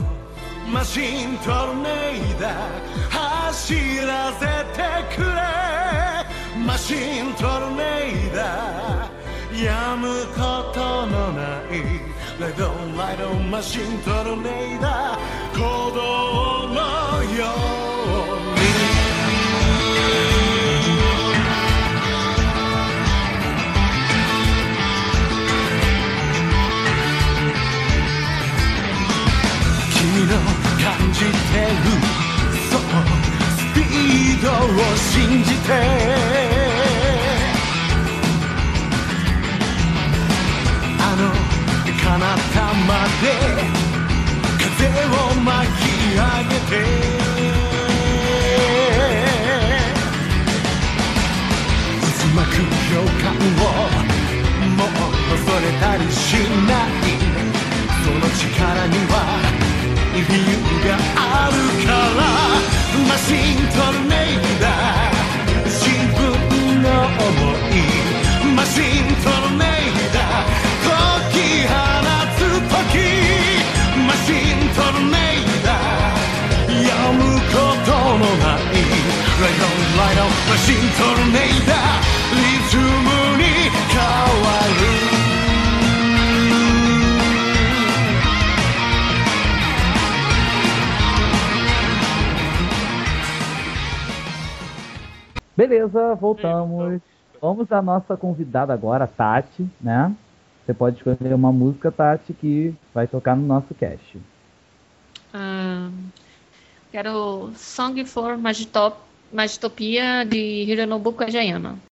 マシントルネイダー走らせてくれ マシントルネイダー。やむことのない。ライドライドマシントルネイダー。鼓動のよ。うに君の感じてる。そう。スピードを信じて。風を巻き上げて。渦巻く予感をもう恐れたりしない。その力には理由があるから。マシントルネイダー。自分の想い。マシンマシントルネイダーリズムに変わる「 Beleza, voltamos. Vamos à nossa convidada agora, Tati, né? Você pode escolher uma música, Tati, que vai tocar no nosso cast. Ah, quero Song for Magitop, Magitopia de Hironobu Kajayama.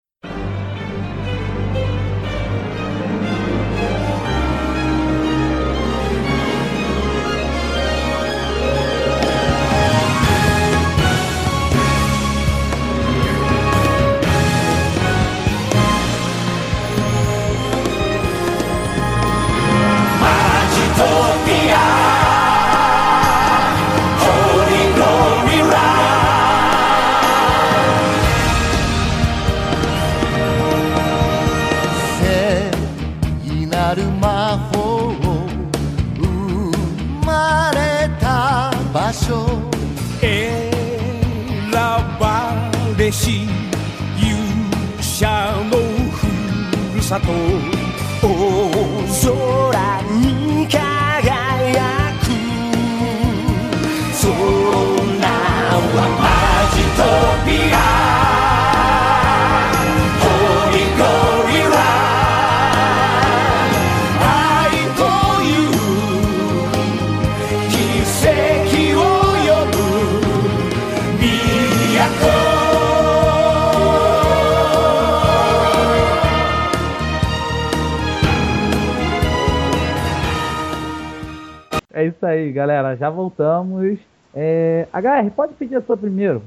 isso aí, galera. Já voltamos. É... HR, pode pedir a sua primeiro.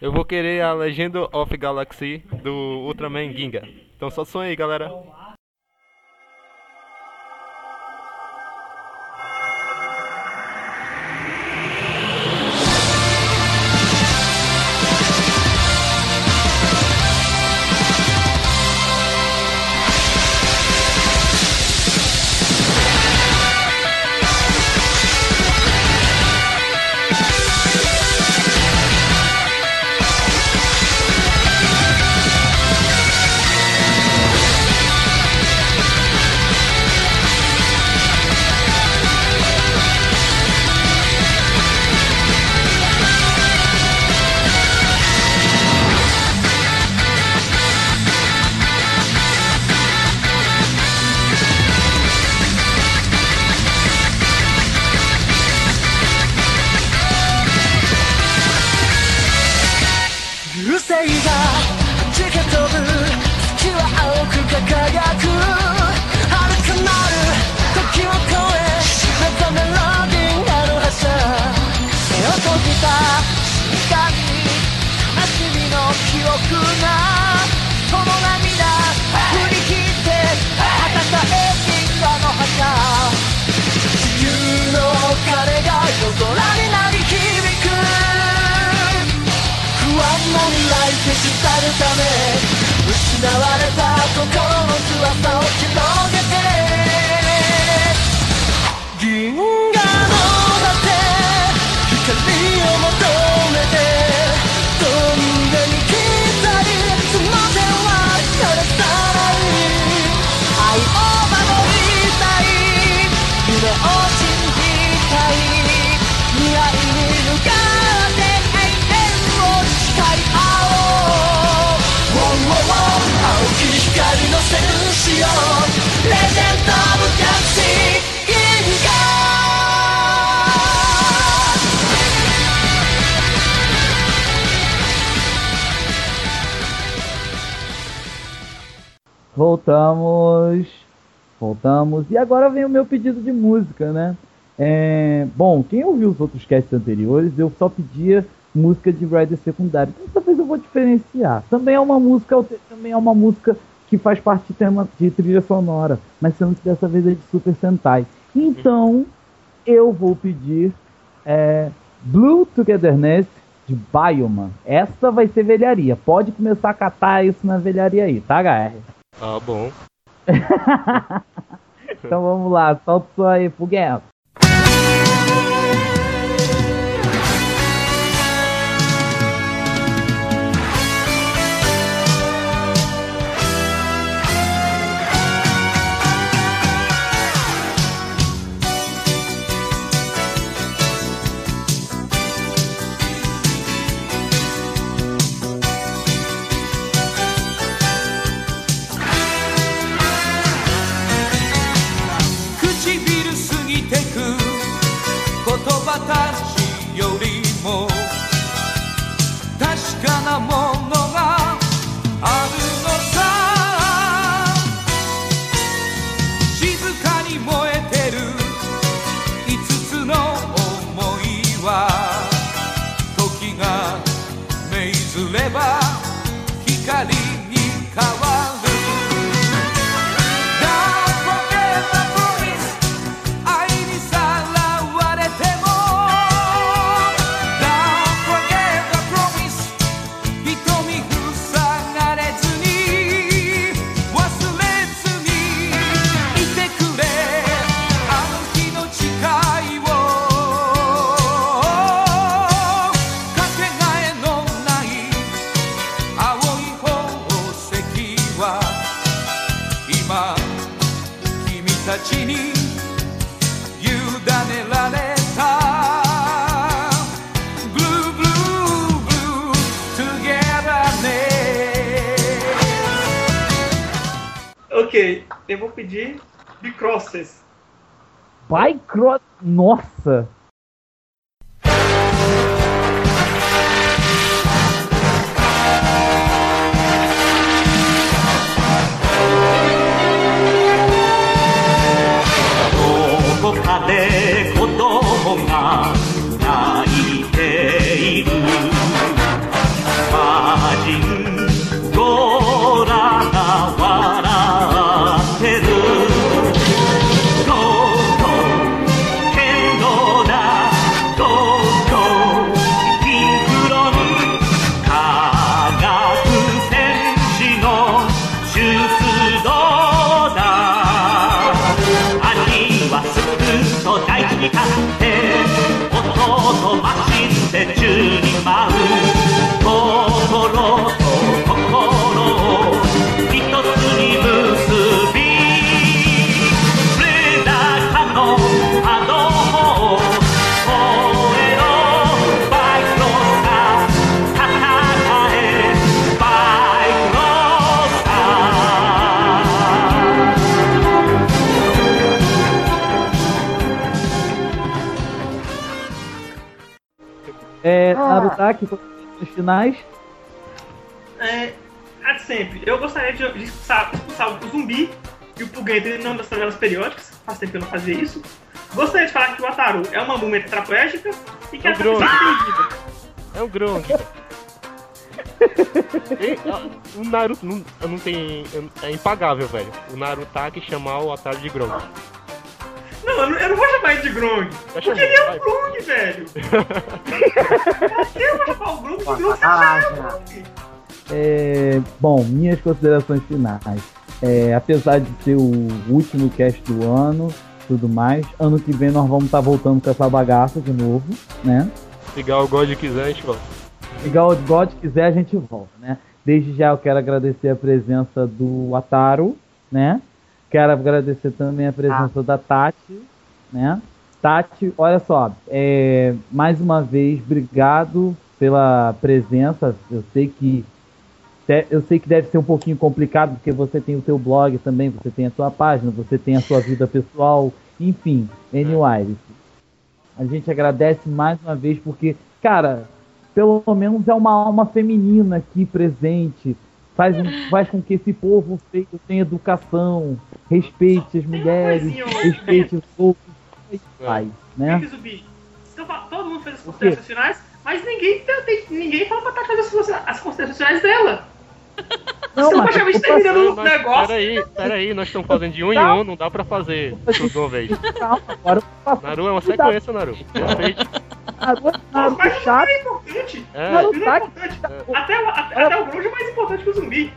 Eu vou querer a legenda of Galaxy do Ultraman Ginga. Então só sonha aí, galera. Voltamos. Voltamos. E agora vem o meu pedido de música, né? É, bom, quem ouviu os outros casts anteriores, eu só pedia música de rider secundário. Então, dessa vez eu vou diferenciar. Também é uma música, também é uma música que faz parte de, tema, de trilha sonora, mas sendo que dessa vez é de Super Sentai. Então, eu vou pedir é, Blue Togetherness de Bioman. Essa vai ser velharia. Pode começar a catar isso na velharia aí, tá, HR? Tá bom. então vamos lá, solta aí pro Guerra. amor. Crosses. By Cross. Nossa! É. Narutaki, nos finais. É, a de sempre. Eu gostaria de, de expulsar, expulsar o zumbi e o Pugento não das tabelas periódicas. Faz tempo que eu não fazia isso. Gostaria de falar que o Ataru é uma múmia tetraplégica e que É está perdida. É Grong. E, ah, o Naruto não, não tem. É impagável, velho. O Narutaki chamar o Ataru de Grong. Não, eu não, vou chamar ele de Grong. Porque ele é um. Grong, velho. eu vou chamar o Grong de Grong. Ah, é já. Grong. É, bom, minhas considerações finais. É, apesar de ser o último cast do ano, tudo mais, ano que vem nós vamos estar voltando com essa bagaça de novo, né? Se o God quiser, a gente volta. Igual o God quiser, a gente volta, né? Desde já eu quero agradecer a presença do Ataru, né? Quero agradecer também a presença da Tati, né? Tati, olha só, é, mais uma vez, obrigado pela presença. Eu sei que eu sei que deve ser um pouquinho complicado porque você tem o seu blog também, você tem a sua página, você tem a sua vida pessoal, enfim, anyways. A gente agradece mais uma vez porque, cara, pelo menos é uma alma feminina aqui presente. Faz, um- faz com que esse povo feito tenha educação, respeite as mulheres, respeite os outros. e Faz, né? Fique zumbi. Então, todo mundo fez as considerações finais, mas ninguém, ninguém falou pra Tati fazer as considera- as considerações finais dela. Não, eu tô terminando o negócio. Peraí, peraí, nós estamos fazendo de um em um, não dá pra fazer tudo de uma vez. Calma, agora eu. Naru é uma sequência, Naru. Respeite. Naru, Naru Mas chato. é importante. É. É importante. Até, o- até, até o Grunge é mais importante que o zumbi.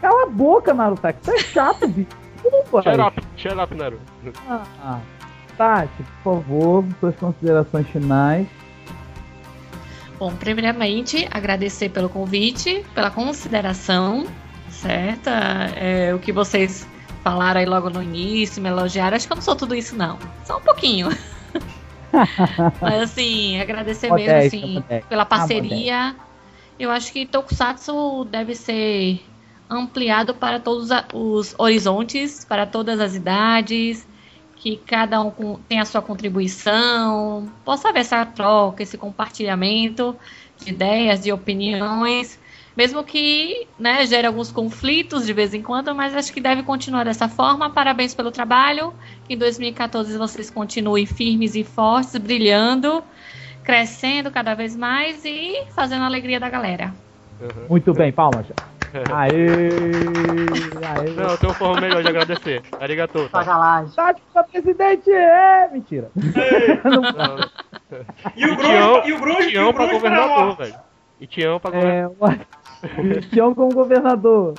Cala a boca, Narutaki. Você é chato, bicho. Desculpa. Shut up, shut up, Naru. Ah, Tati, por favor, suas considerações finais. Bom, primeiramente, agradecer pelo convite, pela consideração, certo? É, o que vocês falaram aí logo no início, me elogiaram. Acho que eu não sou tudo isso, não. Só um pouquinho. Mas, assim, agradecer mesmo, assim, pela Ah, parceria. Eu acho que Tokusatsu deve ser ampliado para todos os horizontes, para todas as idades, que cada um tenha a sua contribuição, possa haver essa troca, esse compartilhamento de ideias, de opiniões, mesmo que né, gere alguns conflitos de vez em quando, mas acho que deve continuar dessa forma. Parabéns pelo trabalho, que em 2014 vocês continuem firmes e fortes, brilhando, crescendo cada vez mais e fazendo a alegria da galera. Muito bem, palmas. Aê! Aê! Não, tem uma forma melhor de agradecer. Arigato. Tá? Sacanagem. Tati pra presidente! É! Mentira! E o E Grunge, Tião, e o Grunge, e o pra Grunge pra governador, velho. E Tião pra governador. É, o Tião como governador.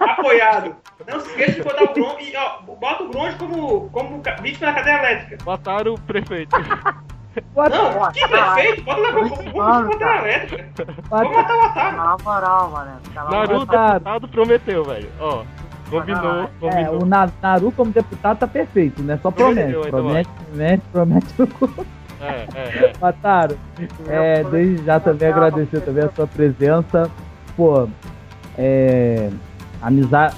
Apoiado. Não se esqueça de botar o Grunge e ó, bota o Grunge como, como vítima da cadeia elétrica. Botaram o prefeito. Não, que prefeito? Bota lá como, vítima da cadeia elétrica. Vamos matar o Ataru. Na moral, mano. Naruto, boca. deputado, prometeu, velho. Ó, combinou, É, combinou. o Na- Naru como deputado tá perfeito, né? Só promete. Prometeu, ainda Promete, promete, promete. É, é, é. Mataram. É, desde já também agradecer também a sua presença. Pô, é. Amizade,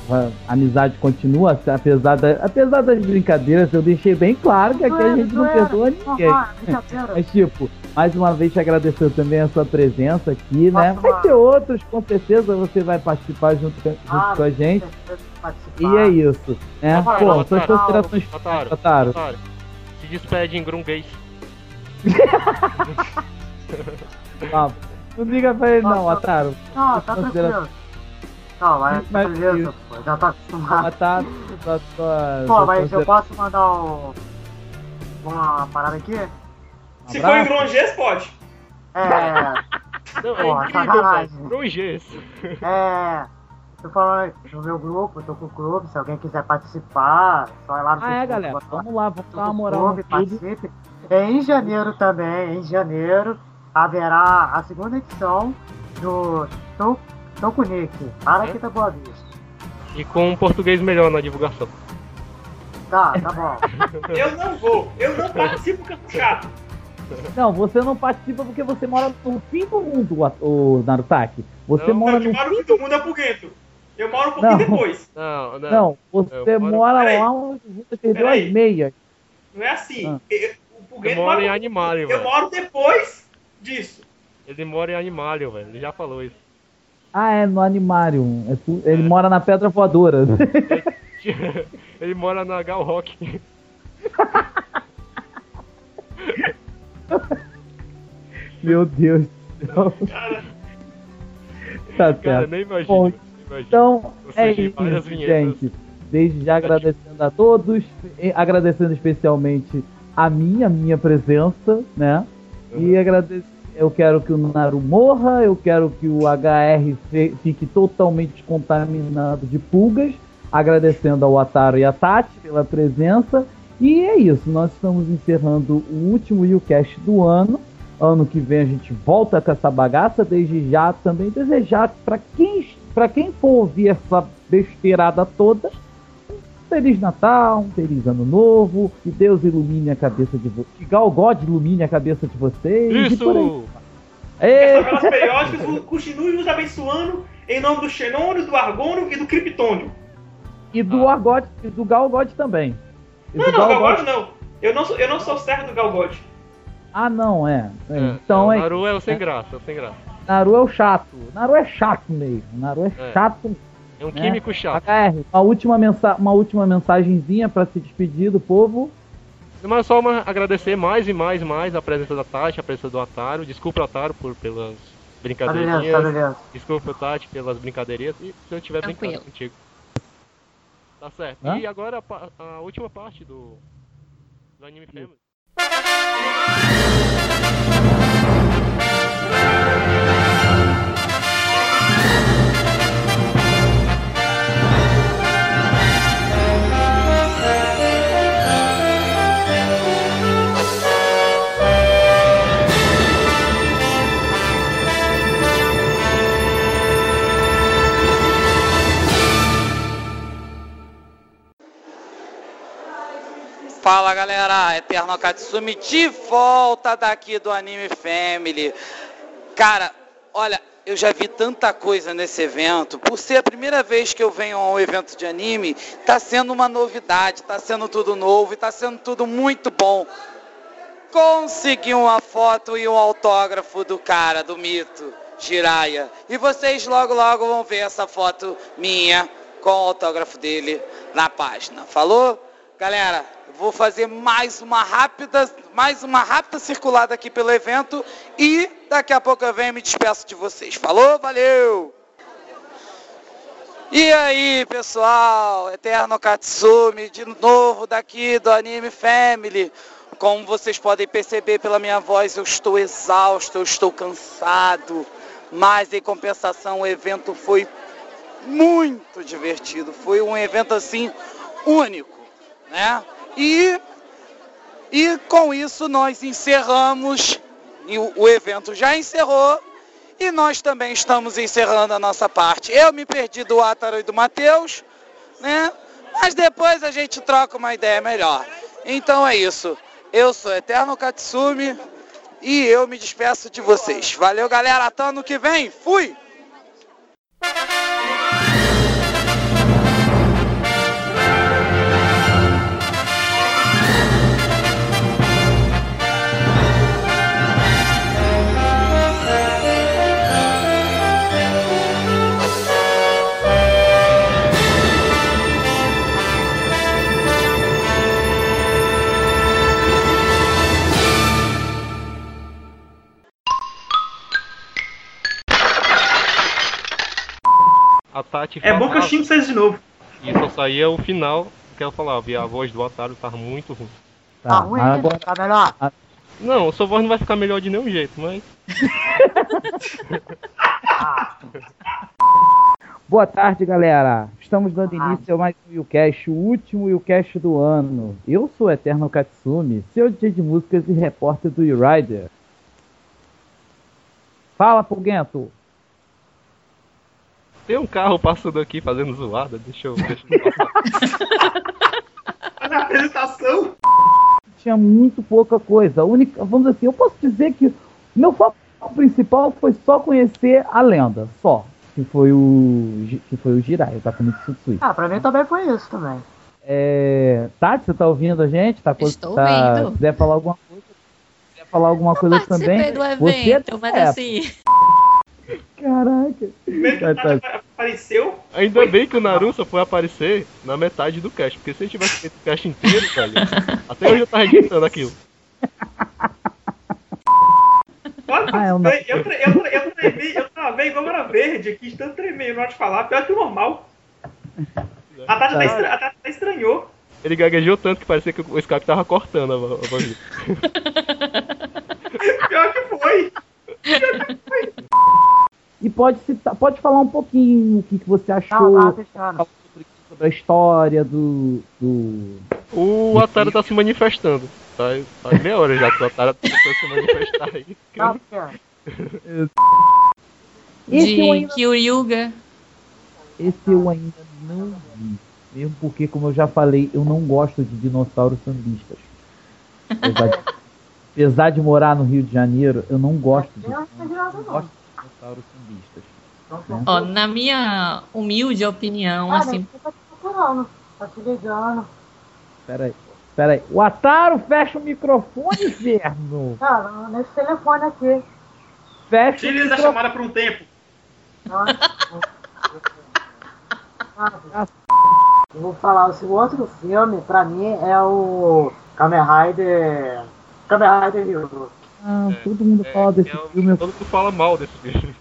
amizade continua, apesar, da, apesar das brincadeiras, eu deixei bem claro que aqui a gente não perdoa ninguém. Mas, tipo, mais uma vez te agradecer também a sua presença aqui, né? Vai ter outros, com certeza você vai participar junto, com- junto com a gente. E é isso, né? Pô, suas considerações Otário, Otário. otário. Se despede em grunguês. Ah, não liga pra ele não, Ataro. Não, tá Considera- tranquilo. Não, mas Mas- beleza, pô, já tá acostumado. Ataro, sua, sua, Pô, sua mas eu posso mandar o... uma parada aqui? Se for em Grongês, pode. É. Não, é incrível, sacanagem. velho. Grongês. É. Tô falando no meu grupo, tô com o clube, se alguém quiser participar, só ir lá no Ah, é, galera. Vamos lá, vamos dar uma no moral clube, participe. É, Em janeiro também, em janeiro, haverá a segunda edição do To- Tokunic, para aqui da Boa Vista. E com um português melhor na divulgação. Tá, tá bom. Eu não vou. Eu não participo porque eu chato. Não, você não participa porque você mora no fim do mundo, o Narutaki. Você mora Eu que no moro no fim do mundo é Purguento. Eu moro um pouquinho Não. depois. Não, não. Não, você moro- mora Peraí. lá onde você perdeu Peraí. as meias. Não é assim. Ah. Eu- o moro mora- em Animalio, Eu velho. moro depois disso. Ele mora em Animalio, velho. Ele já falou isso. Ah, é no Animarium. É tu- Ele mora na Pedra Voadora. Ele mora na Gal Rock. Meu Deus do céu. Tá Cara, certo. nem imagino. Bom, imagino. então Você é tem isso, várias vinhetas. gente. Desde já agradecendo a todos, agradecendo especialmente a minha, a minha presença, né? E agrade... eu quero que o Naru morra, eu quero que o HR fique totalmente contaminado de pulgas, agradecendo ao Ataro e a Tati pela presença. E é isso, nós estamos encerrando o último YouCast do ano. Ano que vem a gente volta com essa bagaça. Desde já também desejar para quem, quem for ouvir essa besteirada toda, Feliz Natal, um Feliz Ano Novo, que Deus ilumine a cabeça de vocês, que Gal God ilumine a cabeça de vocês. E por aí. Isso! Periódicas continue nos abençoando em nome do Xenônio, do Argônio e do Kryptônio. E do Argod, e do Gal God também. E Não, do não, Gal Galgod God- não. Eu não sou, eu não sou servo do Galgod. Ah, não, é. É, É, então o é. Naru é o sem graça, é o sem graça. Naru é o chato. Naru é chato mesmo. Naru é, É. chato. É um né? químico chato. HR, uma última, mensa uma última mensagenzinha pra se despedir do povo. Mas só uma, agradecer mais e mais e mais a presença da Tati, a presença do Ataro. Desculpa, Ataro, por, pelas brincadeirinhas. beleza, tá beleza. Desculpa, Tati, pelas brincadeirinhas. E se eu estiver brincando Tranquilo. contigo. Tá certo. Hã? E agora a, a última parte do, do Anime Family. Fala galera, Eterno Katsumi de volta daqui do Anime Family. Cara, olha, eu já vi tanta coisa nesse evento. Por ser a primeira vez que eu venho a um evento de anime, tá sendo uma novidade, tá sendo tudo novo e tá sendo tudo muito bom. Consegui uma foto e um autógrafo do cara, do mito, Jiraya. E vocês logo logo vão ver essa foto minha com o autógrafo dele na página. Falou? Galera, vou fazer mais uma rápida, mais uma rápida circulada aqui pelo evento e daqui a pouco eu venho e me despeço de vocês. Falou? Valeu! E aí, pessoal, Eterno Katsumi, de novo daqui do Anime Family. Como vocês podem perceber pela minha voz, eu estou exausto, eu estou cansado. Mas em compensação, o evento foi muito divertido. Foi um evento assim único, né? E e com isso nós encerramos o, o evento já encerrou e nós também estamos encerrando a nossa parte. Eu me perdi do Átaro e do Matheus, né? Mas depois a gente troca uma ideia melhor. Então é isso. Eu sou Eterno Katsumi e eu me despeço de vocês. Valeu, galera. Até ano que vem. Fui! Tati É bom que eu xingo vocês de novo. E só saía o final que ela falava, e a voz do Otário tava muito ruim. Tá ruim, mas agora- tá melhor. Não, sua voz não vai ficar melhor de nenhum jeito, mas. Boa tarde, galera. Estamos dando início a mais um Willcast, o último Willcast do ano. Eu sou o Eterno Katsumi, seu DJ de músicas e repórter do E-Rider. Fala, Pulguento. Tem um carro passando aqui fazendo zoada, deixa eu, deixa eu passar. Faz a apresentação. Tinha muito pouca coisa. A única, vamos dizer assim, eu posso dizer que meu foco principal foi só conhecer a lenda, só. Que foi o, que foi o Jirai, o Takumi Tsutsui. Ah, pra mim também foi isso também. É... Tati, você tá ouvindo a gente? Tá, Estou tá... ouvindo. Se quiser falar alguma coisa, se quiser falar alguma coisa também. Do Você evento, mas é. assim. Caraca. Primeiro que Tá, tá. apareceu. Ainda bem que o Naruto foi aparecer na metade do cast, porque se ele tivesse feito o cast inteiro, velho, até hoje eu tava editando aquilo. Olha, Ah, é um- eu, tre- eu, tre- eu tremei, eu travei igual era verde aqui, tanto tremer, não pode falar, pior que o normal. A Tati até, estra- a Tati até estranhou. Ele gaguejou tanto que parecia que o Skype tava cortando a, vo- a voz dele. Pior que foi. E pode citar, pode falar um pouquinho o que, que você achou Não, tá fechando. falar sobre, sobre a história do. do... O Otário tá se manifestando. Tá, faz meia hora já que o Otário tá se manifestar aí. Tá. Esse De ainda, Kyoryuga. esse eu ainda não vi. Mesmo porque, como eu já falei, eu não gosto de dinossauros sambistas. Apesar de, apesar de morar no Rio de Janeiro, eu não gosto de, Eu não não não. gosto dinossauros sambistas. né? Ó, na minha humilde opinião, Ah, assim, tá te procurando. Tá te ligando. Pera aí, pera aí. O Ataro fecha o microfone, inferno! Cara, nesse telefone aqui. Fecha o Tira eles da microfone. chamada por um tempo. Ah, Eu vou falar, o outro filme, pra mim, é o Kamen Rider... Kamen Rider Hero. Ah, todo mundo fala desse É, é filme. Todo mundo fala mal desse filme.